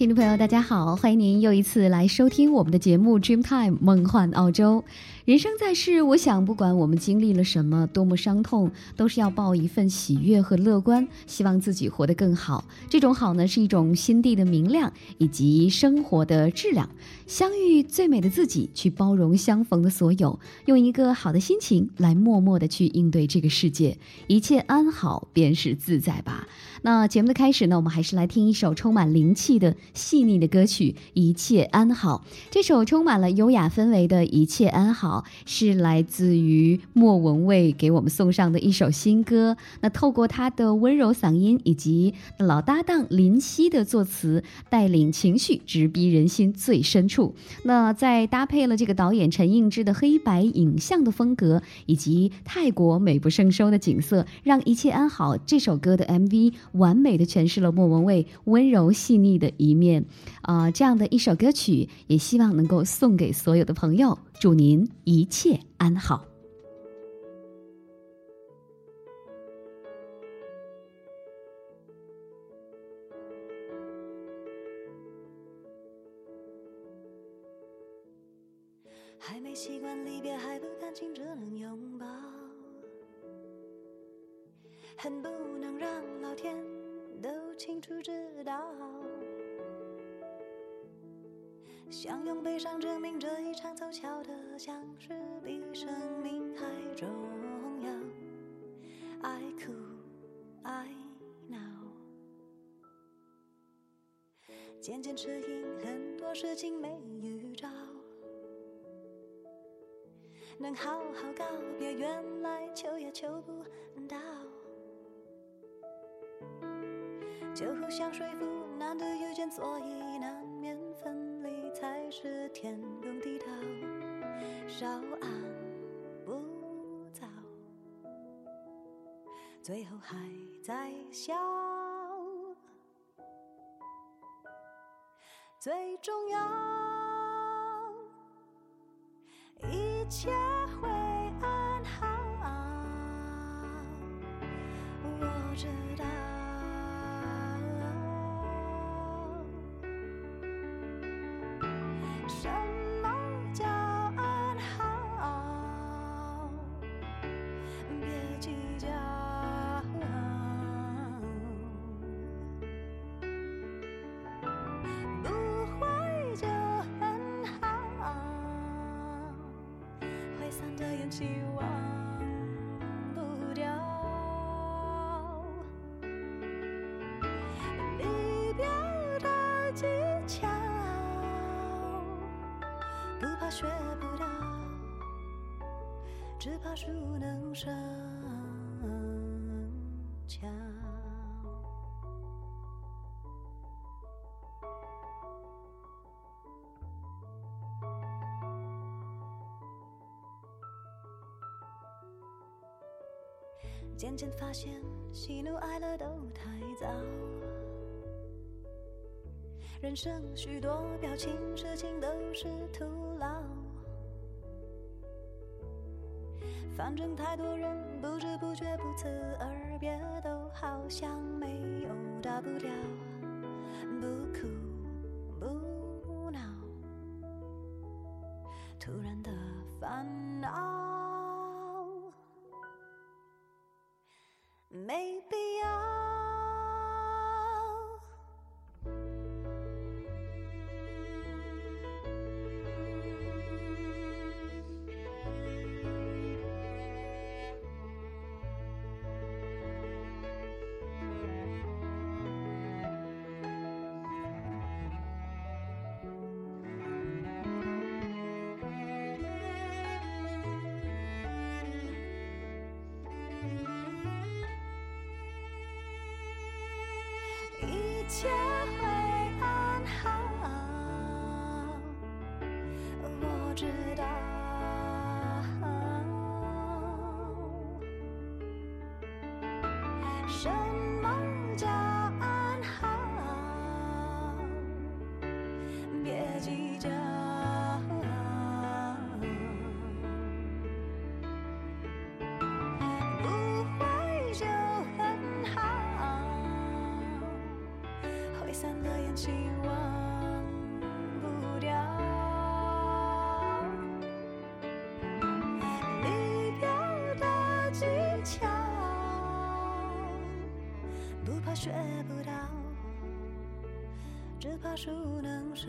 听众朋友，大家好，欢迎您又一次来收听我们的节目《Dreamtime 梦幻澳洲》。人生在世，我想不管我们经历了什么，多么伤痛，都是要抱一份喜悦和乐观，希望自己活得更好。这种好呢，是一种心地的明亮以及生活的质量。相遇最美的自己，去包容相逢的所有，用一个好的心情来默默的去应对这个世界，一切安好便是自在吧。那节目的开始呢，我们还是来听一首充满灵气的细腻的歌曲《一切安好》。这首充满了优雅氛围的《一切安好》。是来自于莫文蔚给我们送上的一首新歌。那透过他的温柔嗓音以及老搭档林夕的作词，带领情绪直逼人心最深处。那再搭配了这个导演陈映之的黑白影像的风格，以及泰国美不胜收的景色，让一切安好。这首歌的 MV 完美的诠释了莫文蔚温柔细腻的一面。啊，这样的一首歌曲，也希望能够送给所有的朋友。祝您一切安好。想用悲伤证明这一场凑巧的相识比生命还重要。爱哭爱闹，渐渐适应很多事情没预兆。能好好告别，原来求也求不到。就互相说服，难得遇见，所以难。是天崩地道，稍安不躁，最后还在笑。最重要，一切会安好，我知道。希望不掉，离别的技巧，不怕学不到，只怕熟能生。渐渐发现，喜怒哀乐都太早。人生许多表情、事情都是徒劳。反正太多人不知不觉不辞而别，都好像没有大不了。不哭不闹，突然的烦恼。切会安好，我知道。散了烟气忘不掉。离别的技巧，不怕学不到，只怕熟能生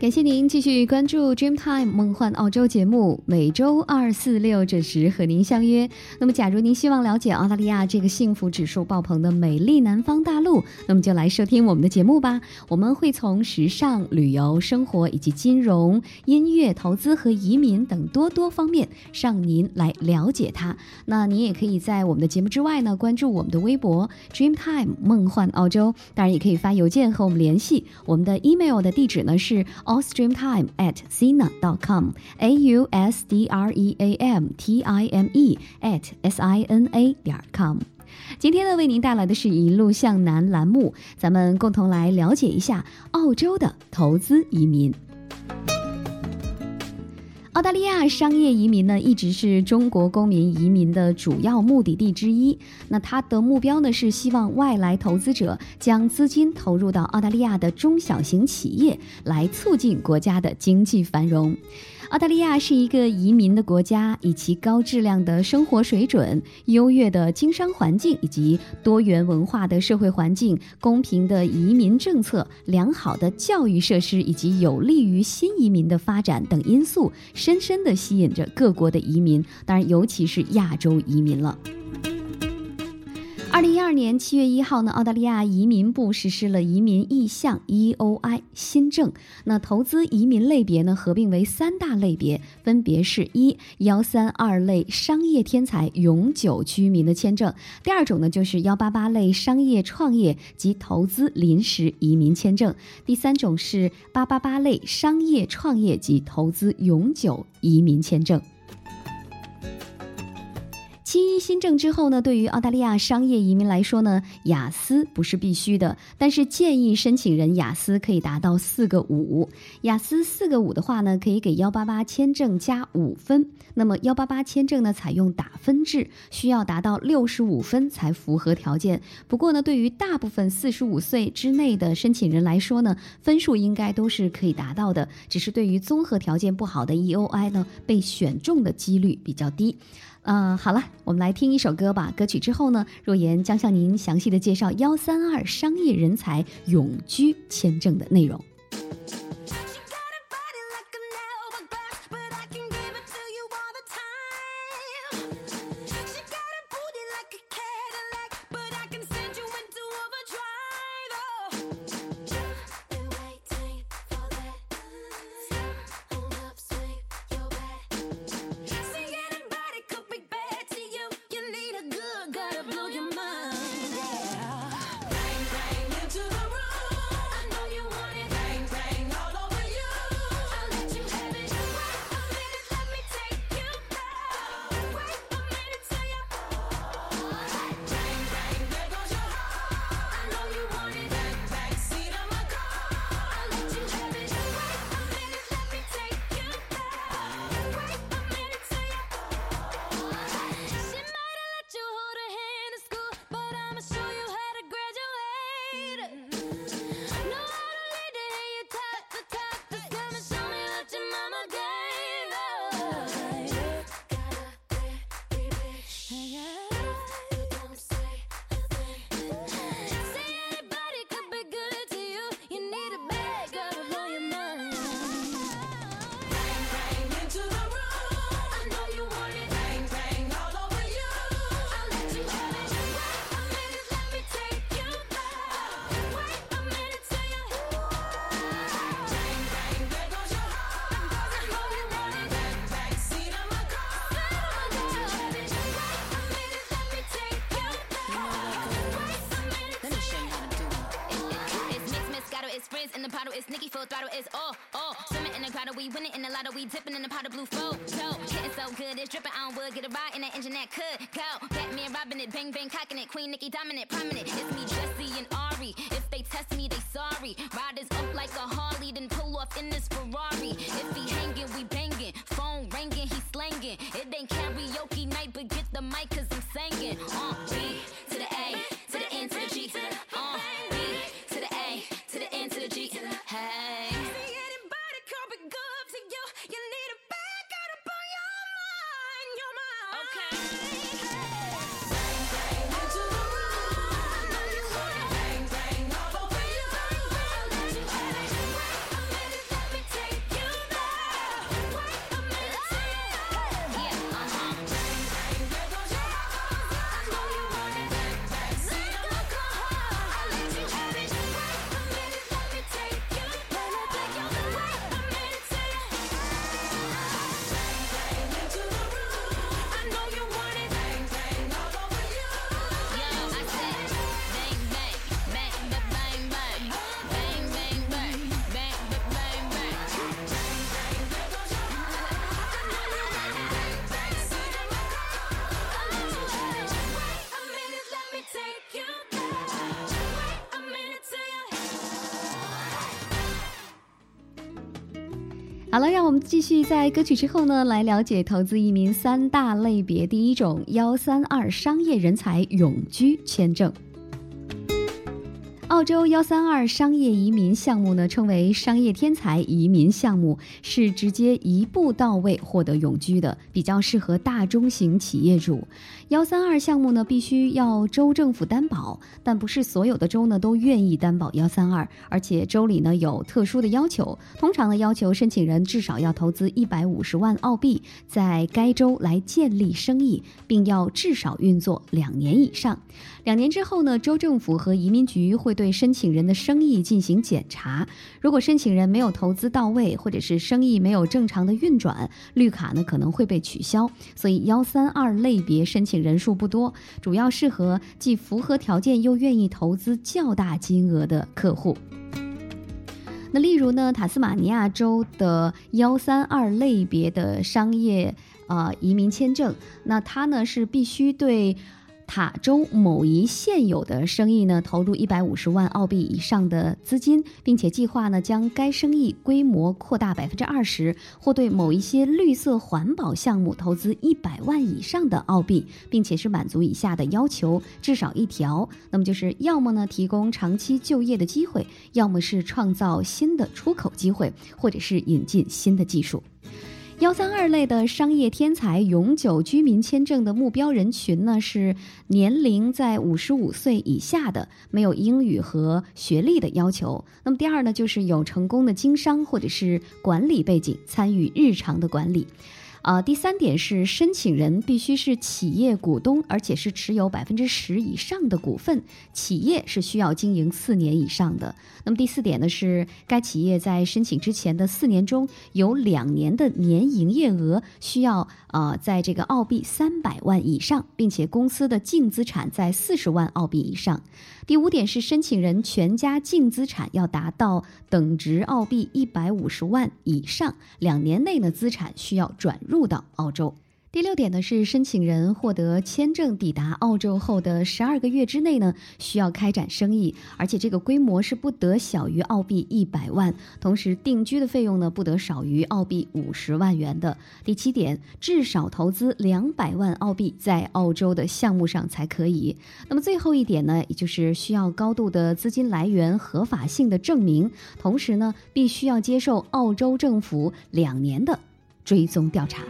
感谢您继续关注 Dreamtime 梦幻澳洲节目，每周二、四、六准时和您相约。那么，假如您希望了解澳大利亚这个幸福指数爆棚的美丽南方大陆，那么就来收听我们的节目吧。我们会从时尚、旅游、生活以及金融、音乐、投资和移民等多多方面，让您来了解它。那您也可以在我们的节目之外呢，关注我们的微博 Dreamtime 梦幻澳洲，当然也可以发邮件和我们联系。我们的 email 的地址呢是 ausdreamtime at sina dot com a u s d r e a m t i m e at s i n a 点 com。今天呢，为您带来的是一路向南栏目，咱们共同来了解一下澳洲的投资移民。澳大利亚商业移民呢，一直是中国公民移民的主要目的地之一。那它的目标呢，是希望外来投资者将资金投入到澳大利亚的中小型企业，来促进国家的经济繁荣。澳大利亚是一个移民的国家，以其高质量的生活水准、优越的经商环境以及多元文化的社会环境、公平的移民政策、良好的教育设施以及有利于新移民的发展等因素，深深地吸引着各国的移民，当然尤其是亚洲移民了。二零一二年七月一号呢，澳大利亚移民部实施了移民意向 （EOI） 新政。那投资移民类别呢，合并为三大类别，分别是一幺三二类商业天才永久居民的签证；第二种呢，就是幺八八类商业创业及投资临时移民签证；第三种是八八八类商业创业及投资永久移民签证。七一新政之后呢，对于澳大利亚商业移民来说呢，雅思不是必须的，但是建议申请人雅思可以达到四个五。雅思四个五的话呢，可以给幺八八签证加五分。那么幺八八签证呢，采用打分制，需要达到六十五分才符合条件。不过呢，对于大部分四十五岁之内的申请人来说呢，分数应该都是可以达到的，只是对于综合条件不好的 EOI 呢，被选中的几率比较低。嗯、好了，我们来听一首歌吧。歌曲之后呢，若言将向您详细的介绍幺三二商业人才永居签证的内容。Full throttle is all, all. Swimming in the grotto, we winning in the lotto, we dipping in the pot of blue flow. Show, getting so good, it's dripping on wood. Get a ride in that engine that could go. Batman robbing it, bang bang cocking it. Queen Nikki dominant, 继续在歌曲之后呢，来了解投资移民三大类别。第一种幺三二商业人才永居签证。澳洲幺三二商业移民项目呢，称为商业天才移民项目，是直接一步到位获得永居的，比较适合大中型企业主。幺三二项目呢，必须要州政府担保，但不是所有的州呢都愿意担保幺三二，而且州里呢有特殊的要求，通常呢要求申请人至少要投资一百五十万澳币，在该州来建立生意，并要至少运作两年以上。两年之后呢，州政府和移民局会对申请人的生意进行检查。如果申请人没有投资到位，或者是生意没有正常的运转，绿卡呢可能会被取消。所以幺三二类别申请人数不多，主要适合既符合条件又愿意投资较大金额的客户。那例如呢，塔斯马尼亚州的幺三二类别的商业呃移民签证，那它呢是必须对。塔州某一现有的生意呢，投入一百五十万澳币以上的资金，并且计划呢将该生意规模扩大百分之二十，或对某一些绿色环保项目投资一百万以上的澳币，并且是满足以下的要求，至少一条，那么就是要么呢提供长期就业的机会，要么是创造新的出口机会，或者是引进新的技术。幺三二类的商业天才永久居民签证的目标人群呢是年龄在五十五岁以下的，没有英语和学历的要求。那么第二呢，就是有成功的经商或者是管理背景，参与日常的管理。啊、第三点是申请人必须是企业股东，而且是持有百分之十以上的股份，企业是需要经营四年以上的。那么第四点呢是，该企业在申请之前的四年中有两年的年营业额需要呃在这个澳币三百万以上，并且公司的净资产在四十万澳币以上。第五点是申请人全家净资产要达到等值澳币一百五十万以上，两年内呢资产需要转入到澳洲。第六点呢是申请人获得签证抵达澳洲后的十二个月之内呢，需要开展生意，而且这个规模是不得小于澳币一百万，同时定居的费用呢不得少于澳币五十万元的。第七点，至少投资两百万澳币在澳洲的项目上才可以。那么最后一点呢，也就是需要高度的资金来源合法性的证明，同时呢，必须要接受澳洲政府两年的追踪调查。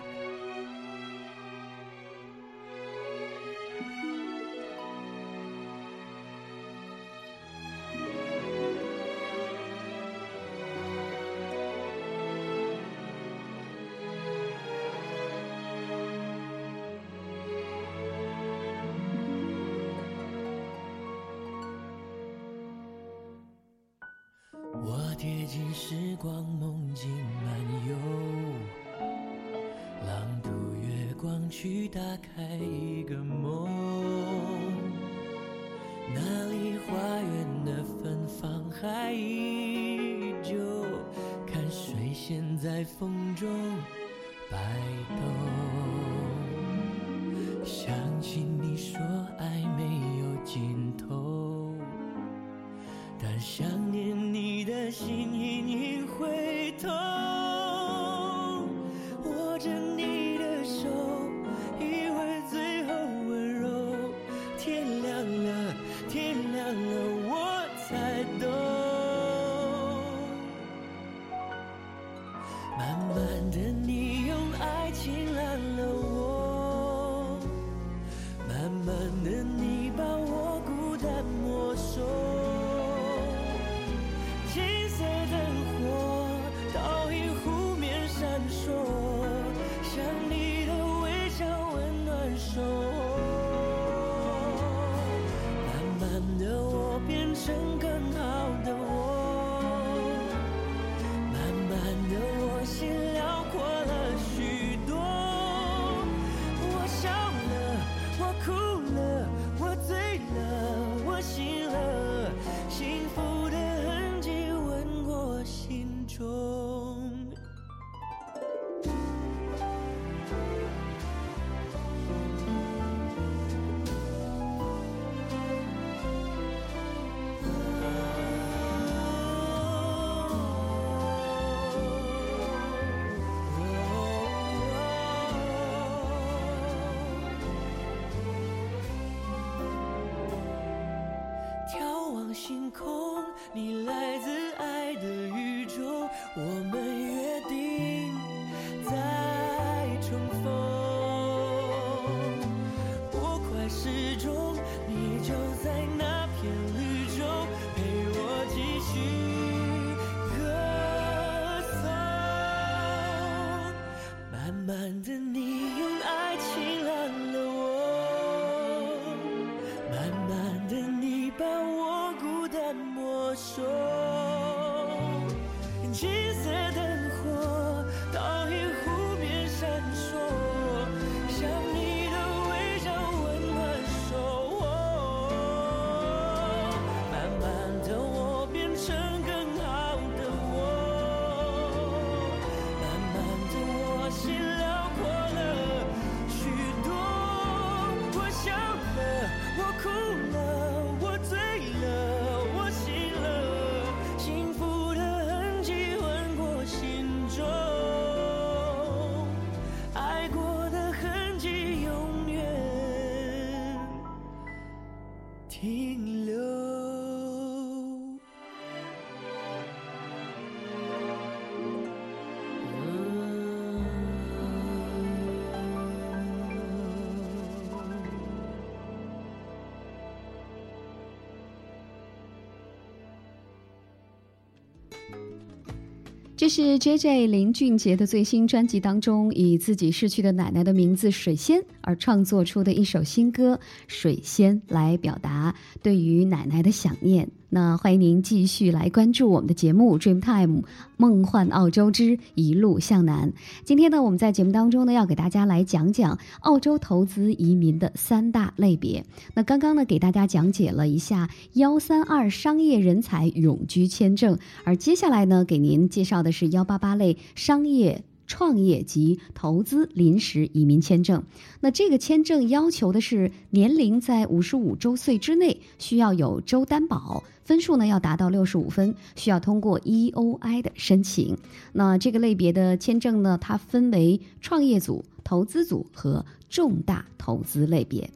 尽头，但想是 J J 林俊杰的最新专辑当中，以自己逝去的奶奶的名字水仙而创作出的一首新歌《水仙》，来表达对于奶奶的想念。那欢迎您继续来关注我们的节目《Dreamtime 梦幻澳洲之一路向南》。今天呢，我们在节目当中呢，要给大家来讲讲澳洲投资移民的三大类别。那刚刚呢，给大家讲解了一下幺三二商业人才永居签证，而接下来呢，给您介绍的是幺八八类商业。创业及投资临时移民签证，那这个签证要求的是年龄在五十五周岁之内，需要有州担保，分数呢要达到六十五分，需要通过 EOI 的申请。那这个类别的签证呢，它分为创业组、投资组和重大投资类别。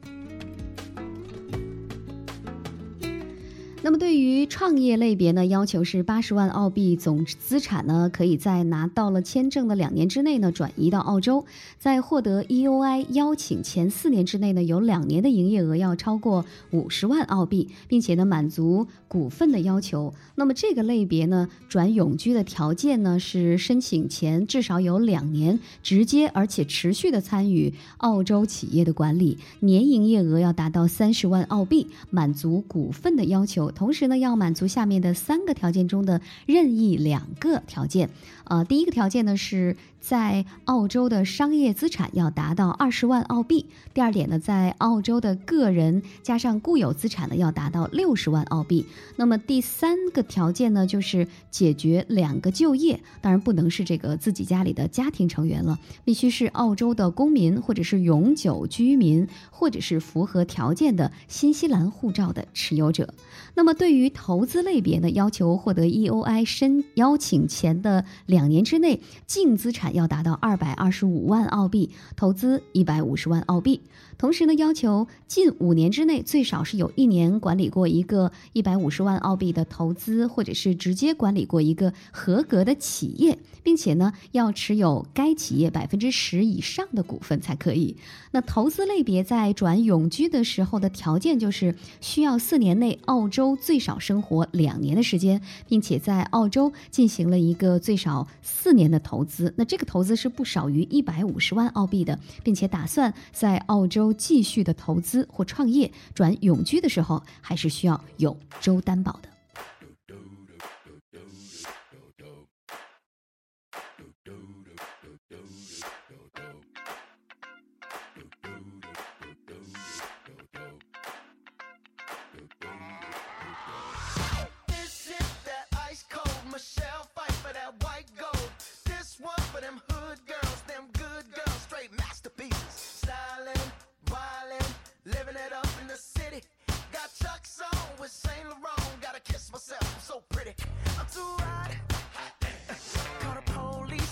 那么对于创业类别呢，要求是八十万澳币总资产呢，可以在拿到了签证的两年之内呢转移到澳洲，在获得 EOI 邀请前四年之内呢，有两年的营业额要超过五十万澳币，并且呢满足股份的要求。那么这个类别呢，转永居的条件呢是申请前至少有两年直接而且持续的参与澳洲企业的管理，年营业额要达到三十万澳币，满足股份的要求。同时呢要满足下面的三个条件中的任意两个条件。呃，第一个条件呢是在澳洲的商业资产要达到二十万澳币；第二点呢，在澳洲的个人加上固有资产呢要达到六十万澳币。那么第三个条件呢，就是解决两个就业，当然不能是这个自己家里的家庭成员了，必须是澳洲的公民或者是永久居民，或者是符合条件的新西兰护照的持有者。那么对于投资类别呢，要求获得 EOI 申邀请前的两年之内，净资产要达到二百二十五万澳币，投资一百五十万澳币。同时呢，要求近五年之内最少是有一年管理过一个一百五十万澳币的投资，或者是直接管理过一个合格的企业，并且呢，要持有该企业百分之十以上的股份才可以。那投资类别在转永居的时候的条件就是需要四年内澳洲最少生活两年的时间，并且在澳洲进行了一个最少四年的投资。那这个投资是不少于一百五十万澳币的，并且打算在澳洲继续的投资或创业。转永居的时候，还是需要有周担保的。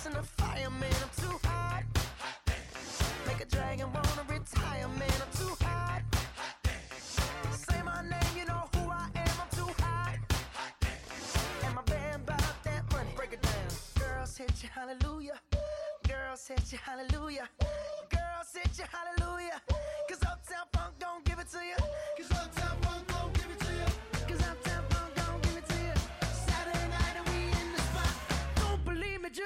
And the fireman. I'm too hot. Make a dragon wanna retire, man. I'm too hot. Say my name, you know who I am. I'm too hot. And my band bought that money. Break it down. Girls hit you, hallelujah. Girls hit you, hallelujah. Girls hit you, hallelujah. Cause Uptown Funk don't give it to you.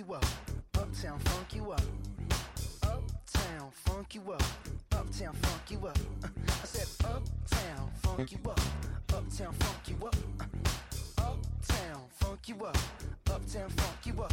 You up. Uptown, funk you up. Uptown, funk you up. Uptown, funk you up. I said, Uptown, funk you up. Uptown, funk you up. Uptown, funk you up. Uptown, funk you up.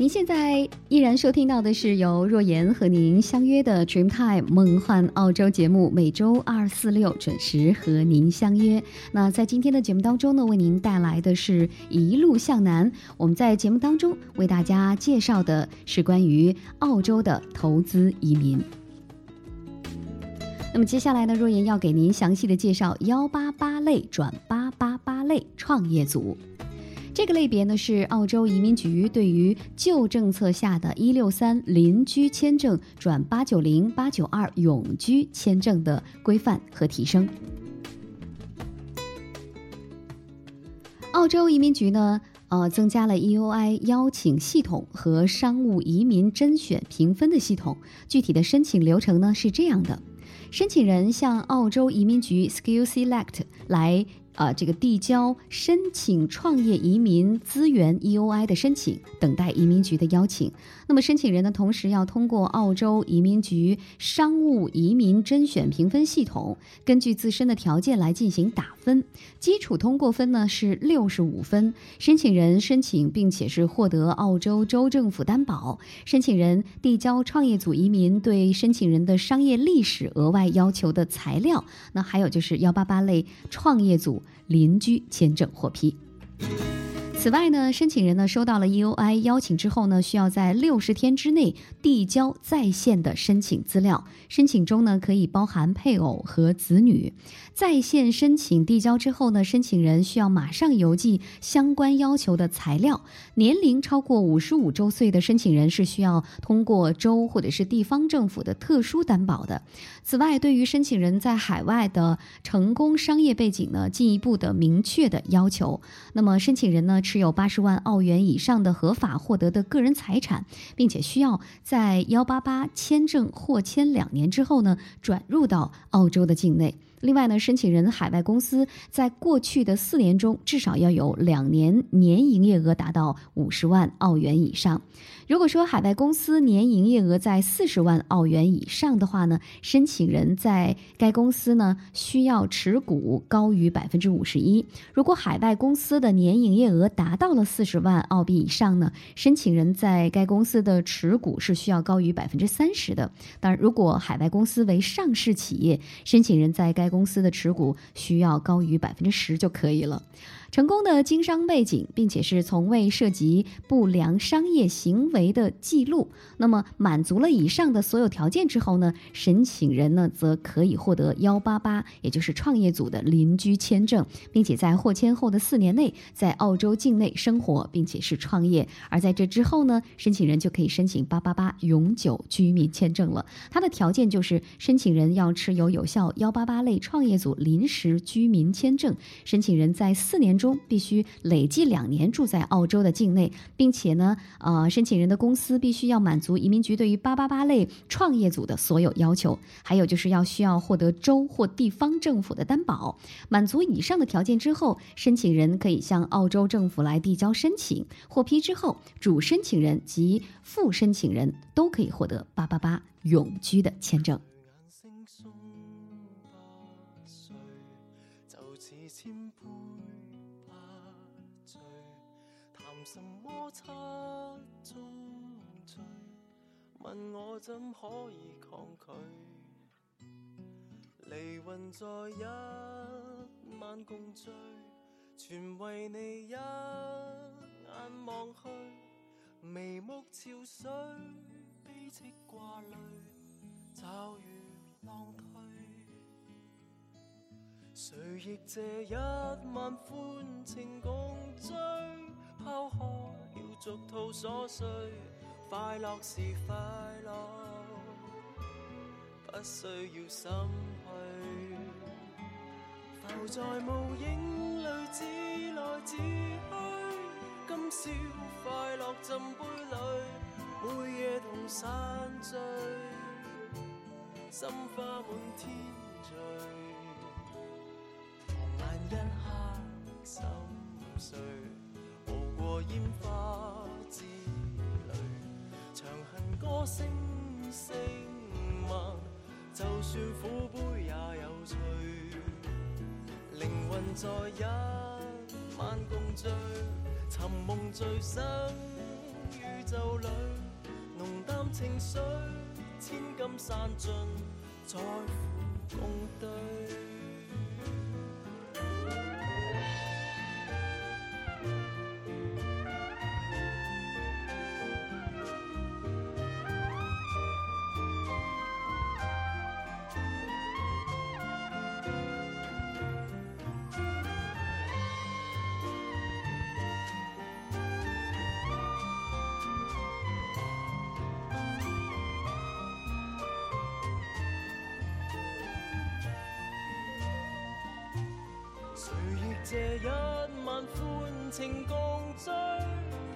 您现在依然收听到的是由若言和您相约的 Dreamtime 梦幻澳洲节目，每周二、四、六准时和您相约。那在今天的节目当中呢，为您带来的是一路向南。我们在节目当中为大家介绍的是关于澳洲的投资移民。那么接下来呢，若言要给您详细的介绍幺八八类转八八八类创业组。这个类别呢是澳洲移民局对于旧政策下的一六三邻居签证转八九零、八九二永居签证的规范和提升。澳洲移民局呢，呃，增加了 EOI 邀请系统和商务移民甄选评分的系统。具体的申请流程呢是这样的：申请人向澳洲移民局 Skill Select 来。啊，这个递交申请创业移民资源 EOI 的申请，等待移民局的邀请。那么申请人呢，同时要通过澳洲移民局商务移民甄选评分系统，根据自身的条件来进行打分。基础通过分呢是六十五分。申请人申请并且是获得澳洲州政府担保。申请人递交创业组移民对申请人的商业历史额外要求的材料。那还有就是幺八八类创业组。邻居签证获批。此外呢，申请人呢收到了 EOI 邀请之后呢，需要在六十天之内递交在线的申请资料。申请中呢可以包含配偶和子女。在线申请递交之后呢，申请人需要马上邮寄相关要求的材料。年龄超过五十五周岁的申请人是需要通过州或者是地方政府的特殊担保的。此外，对于申请人在海外的成功商业背景呢，进一步的明确的要求。那么，申请人呢持有八十万澳元以上的合法获得的个人财产，并且需要在幺八八签证获签两年之后呢，转入到澳洲的境内。另外呢，申请人海外公司在过去的四年中至少要有两年年营业额达到五十万澳元以上。如果说海外公司年营业额在四十万澳元以上的话呢，申请人在该公司呢需要持股高于百分之五十一。如果海外公司的年营业额达到了四十万澳币以上呢，申请人在该公司的持股是需要高于百分之三十的。当然，如果海外公司为上市企业，申请人在该公司的持股需要高于百分之十就可以了。成功的经商背景，并且是从未涉及不良商业行为的记录，那么满足了以上的所有条件之后呢，申请人呢则可以获得幺八八，也就是创业组的邻居签证，并且在获签后的四年内在澳洲境内生活，并且是创业。而在这之后呢，申请人就可以申请八八八永久居民签证了。它的条件就是申请人要持有有效幺八八类创业组临时居民签证，申请人在四年。中必须累计两年住在澳洲的境内，并且呢，呃，申请人的公司必须要满足移民局对于八八八类创业组的所有要求，还有就是要需要获得州或地方政府的担保。满足以上的条件之后，申请人可以向澳洲政府来递交申请，获批之后，主申请人及副申请人都可以获得八八八永居的签证。千杯。談什麼七宗罪？問我怎可以抗拒？離魂在一晚共聚，全為你一眼望去。眉目潮水，悲戚掛淚，驟如浪退。誰亦借一晚歡情共醉，拋開了俗套琐碎，快樂是快樂，不需要心虛。浮在無影裏，自來自去。今宵快樂浸杯裏，每夜同散醉，心花滿天聚。旁眼一刻心碎，烟花之旅，长恨歌声声慢，就算苦杯也有趣。灵魂在一晚共聚，寻梦醉生宇宙里，浓淡情绪，千金散尽，在这一晚歡情共醉，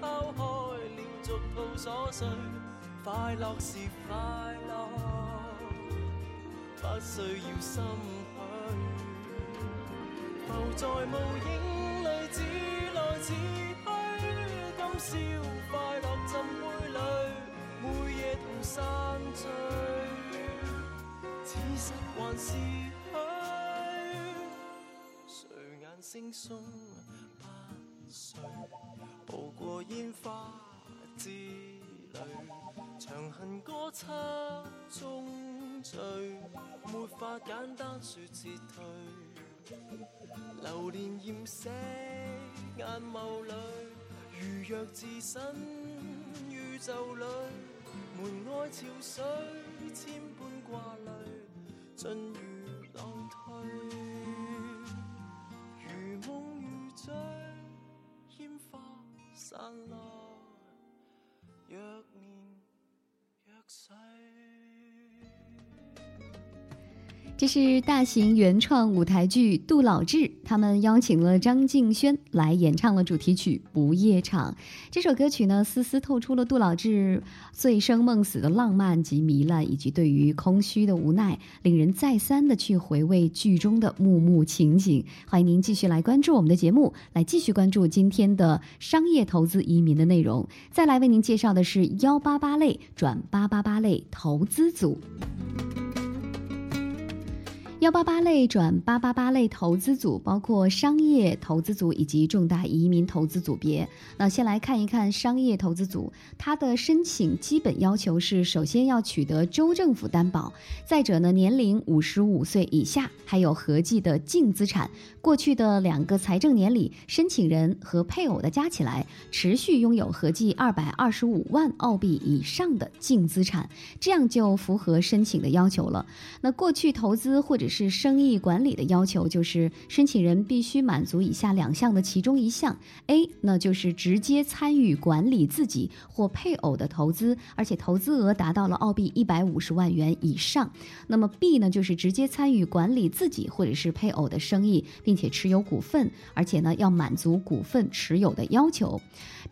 拋開了俗套琐碎，快樂是快樂，不需要心虛。浮在無影裏，自來自去，今宵快樂浸杯裏，每夜同散聚，此生還是惺忪不碎，步過煙花之旅，長恨歌七中醉，沒法簡單說撤退。流年厭捨眼眸裏，如若置身宇宙裏，門外潮水千般掛慮，盡如浪退。散落，若年若逝。这是大型原创舞台剧《杜老志》，他们邀请了张敬轩来演唱了主题曲《不夜场》。这首歌曲呢，丝丝透出了杜老志醉生梦死的浪漫及糜烂，以及对于空虚的无奈，令人再三的去回味剧中的幕幕情景。欢迎您继续来关注我们的节目，来继续关注今天的商业投资移民的内容。再来为您介绍的是幺八八类转八八八类投资组。幺八八类转八八八类投资组包括商业投资组以及重大移民投资组别。那先来看一看商业投资组，它的申请基本要求是：首先要取得州政府担保，再者呢，年龄五十五岁以下，还有合计的净资产，过去的两个财政年里，申请人和配偶的加起来持续拥有合计二百二十五万澳币以上的净资产，这样就符合申请的要求了。那过去投资或者是生意管理的要求，就是申请人必须满足以下两项的其中一项：A，那就是直接参与管理自己或配偶的投资，而且投资额达到了澳币一百五十万元以上；那么 B 呢，就是直接参与管理自己或者是配偶的生意，并且持有股份，而且呢要满足股份持有的要求。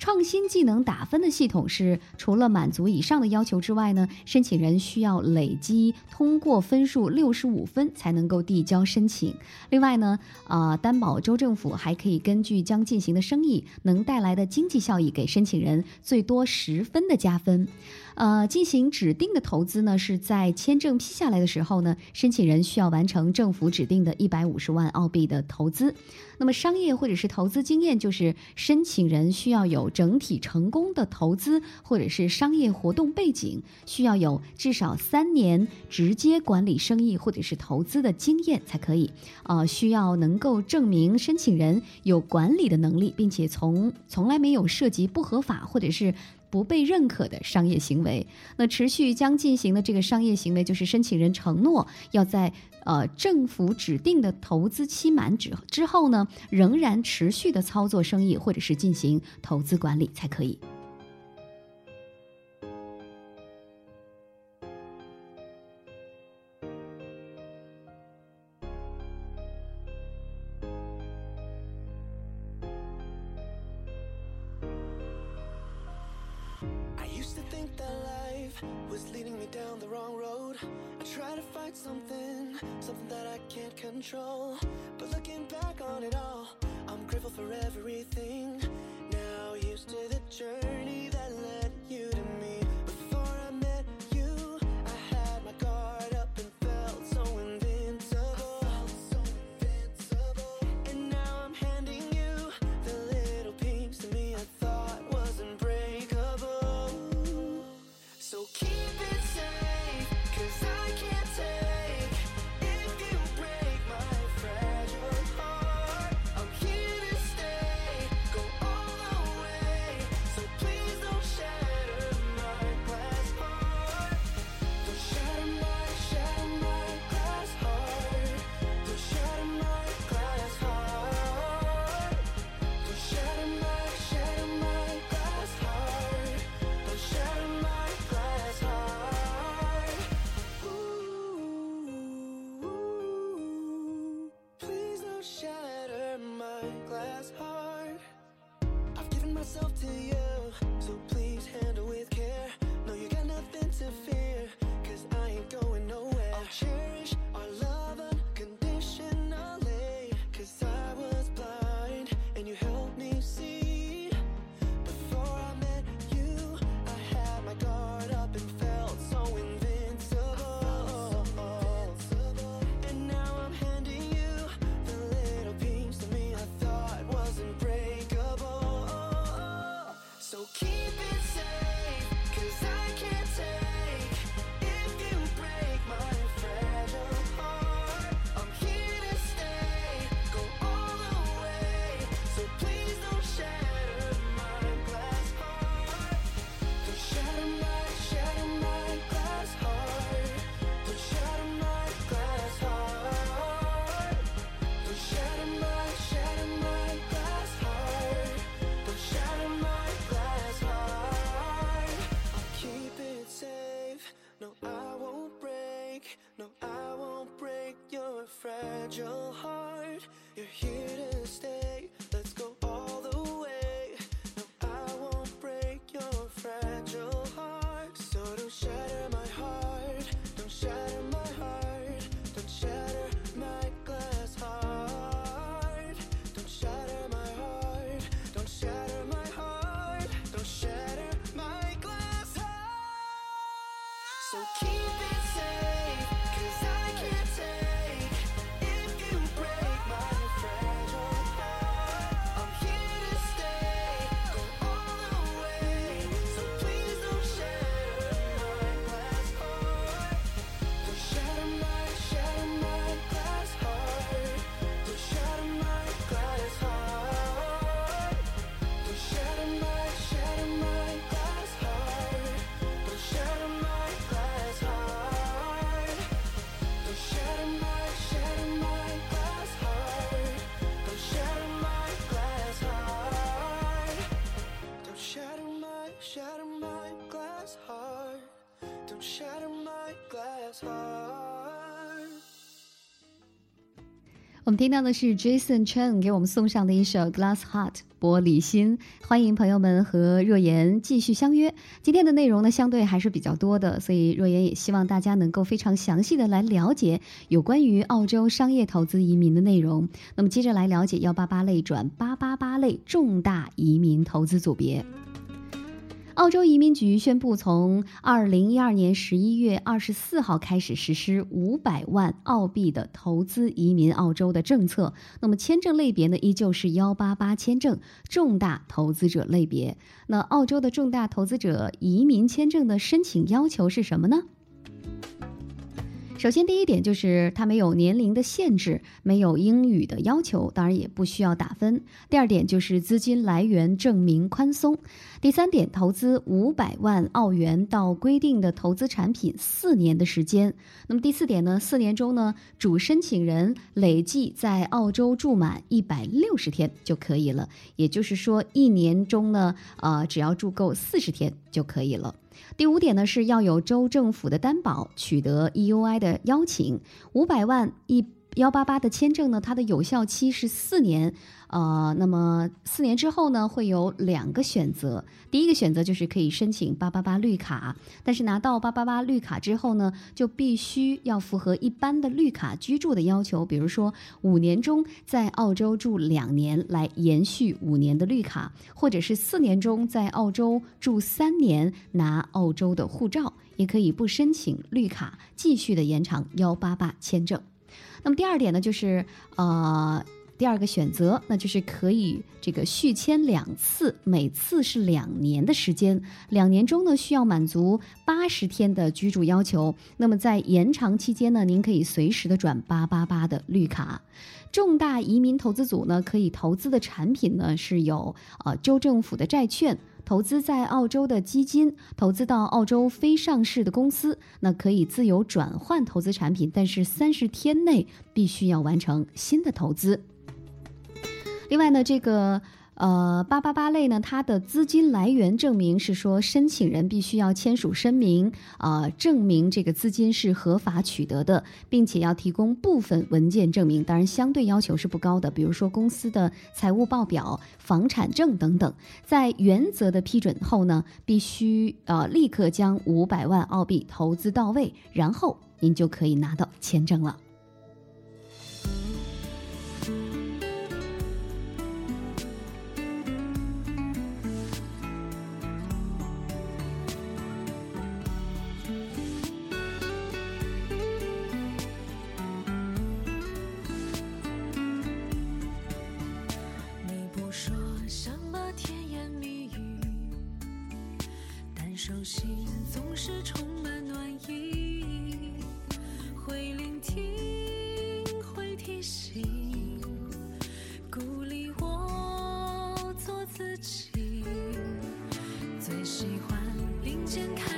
创新技能打分的系统是，除了满足以上的要求之外呢，申请人需要累积通过分数六十五分才能够递交申请。另外呢，呃、担保州政府还可以根据将进行的生意能带来的经济效益，给申请人最多十分的加分。呃，进行指定的投资呢，是在签证批下来的时候呢，申请人需要完成政府指定的一百五十万澳币的投资。那么商业或者是投资经验，就是申请人需要有整体成功的投资或者是商业活动背景，需要有至少三年直接管理生意或者是投资的经验才可以。呃，需要能够证明申请人有管理的能力，并且从从来没有涉及不合法或者是。不被认可的商业行为，那持续将进行的这个商业行为，就是申请人承诺要在呃政府指定的投资期满之之后呢，仍然持续的操作生意或者是进行投资管理才可以。Was leading me down the wrong road. I try to fight something, something that I can't control. But looking back on it all, I'm grateful for everything. Now used to the journey that led you to me. 我们听到的是 Jason Chen 给我们送上的一首《Glass Heart》玻璃心。欢迎朋友们和若言继续相约。今天的内容呢，相对还是比较多的，所以若言也希望大家能够非常详细的来了解有关于澳洲商业投资移民的内容。那么接着来了解幺八八类转八八八类重大移民投资组别。澳洲移民局宣布，从二零一二年十一月二十四号开始实施五百万澳币的投资移民澳洲的政策。那么签证类别呢，依旧是幺八八签证重大投资者类别。那澳洲的重大投资者移民签证的申请要求是什么呢？首先，第一点就是它没有年龄的限制，没有英语的要求，当然也不需要打分。第二点就是资金来源证明宽松。第三点，投资五百万澳元到规定的投资产品四年的时间。那么第四点呢，四年中呢，主申请人累计在澳洲住满一百六十天就可以了。也就是说，一年中呢，呃，只要住够四十天就可以了。第五点呢是要有州政府的担保，取得 EUI 的邀请，五百万一幺八八的签证呢，它的有效期是四年。呃，那么四年之后呢，会有两个选择。第一个选择就是可以申请八八八绿卡，但是拿到八八八绿卡之后呢，就必须要符合一般的绿卡居住的要求，比如说五年中在澳洲住两年来延续五年的绿卡，或者是四年中在澳洲住三年拿澳洲的护照，也可以不申请绿卡，继续的延长幺八八签证。那么第二点呢，就是呃。第二个选择，那就是可以这个续签两次，每次是两年的时间。两年中呢，需要满足八十天的居住要求。那么在延长期间呢，您可以随时的转八八八的绿卡。重大移民投资组呢，可以投资的产品呢是有呃州政府的债券。投资在澳洲的基金，投资到澳洲非上市的公司，那可以自由转换投资产品，但是三十天内必须要完成新的投资。另外呢，这个呃八八八类呢，它的资金来源证明是说，申请人必须要签署声明，啊、证明这个资金是合法取得的，并且要提供部分文件证明。当然，相对要求是不高的，比如说公司的财务报表、房产证等等。在原则的批准后呢，必须呃立刻将五百万澳币投资到位，然后您就可以拿到签证了。自己。最喜欢并肩看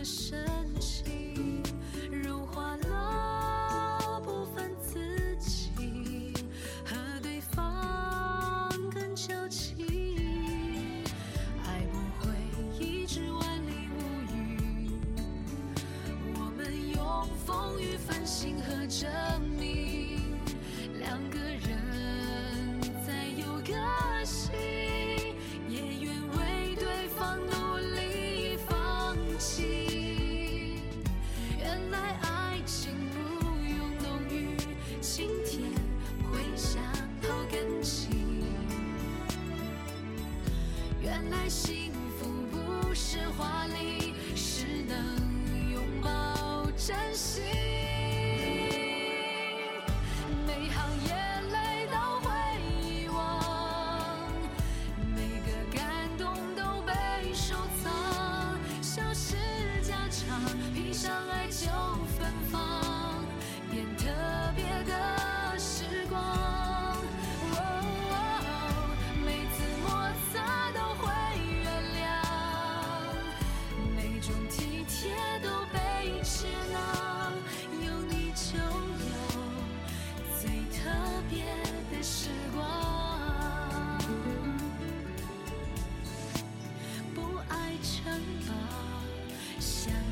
的深情融化了部分自己，和对方更交情，爱不会一直万里无云，我们用风雨繁星和着。she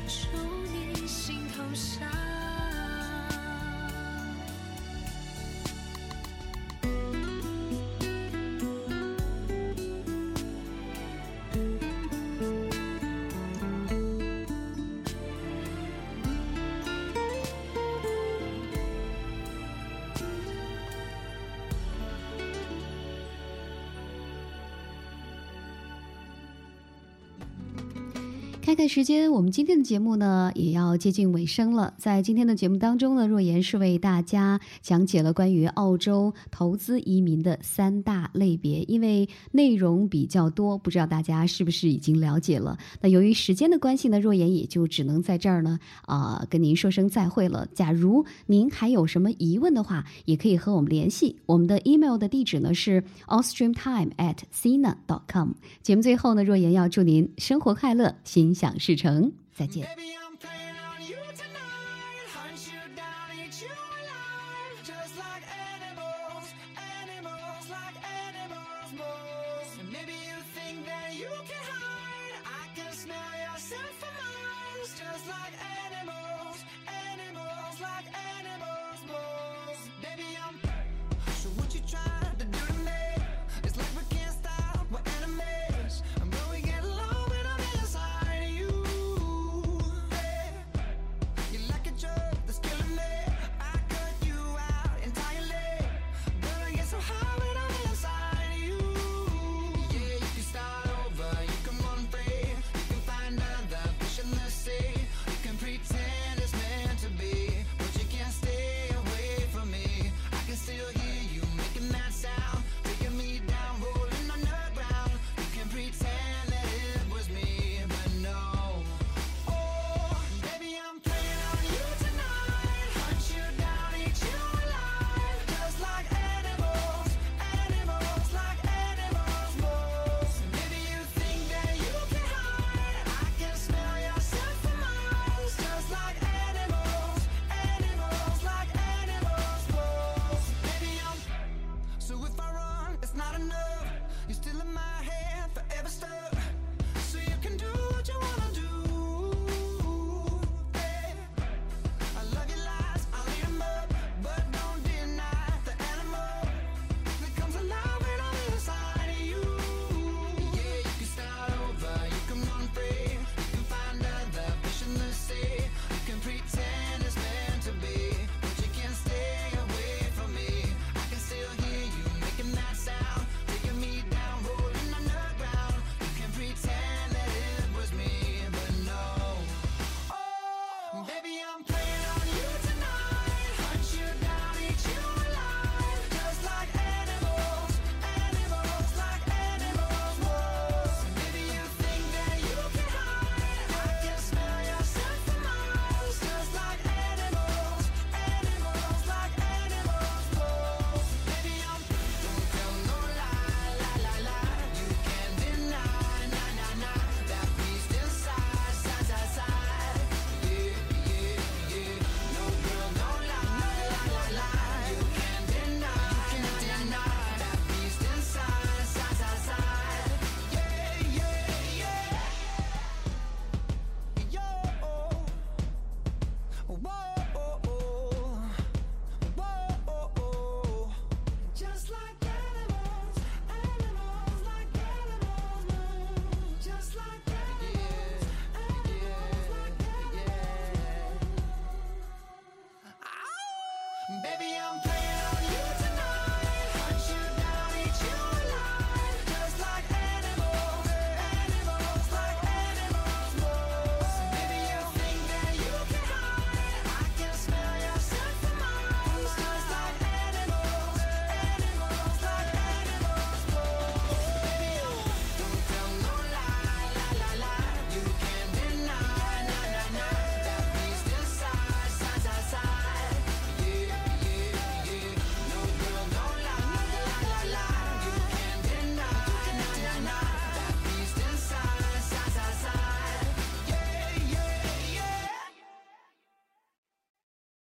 手看看时间，我们今天的节目呢也要接近尾声了。在今天的节目当中呢，若言是为大家讲解了关于澳洲投资移民的三大类别，因为内容比较多，不知道大家是不是已经了解了。那由于时间的关系呢，若言也就只能在这儿呢啊、跟您说声再会了。假如您还有什么疑问的话，也可以和我们联系。我们的 email 的地址呢是 austreamtime at sina.com。节目最后呢，若言要祝您生活快乐，行。想事成。再见。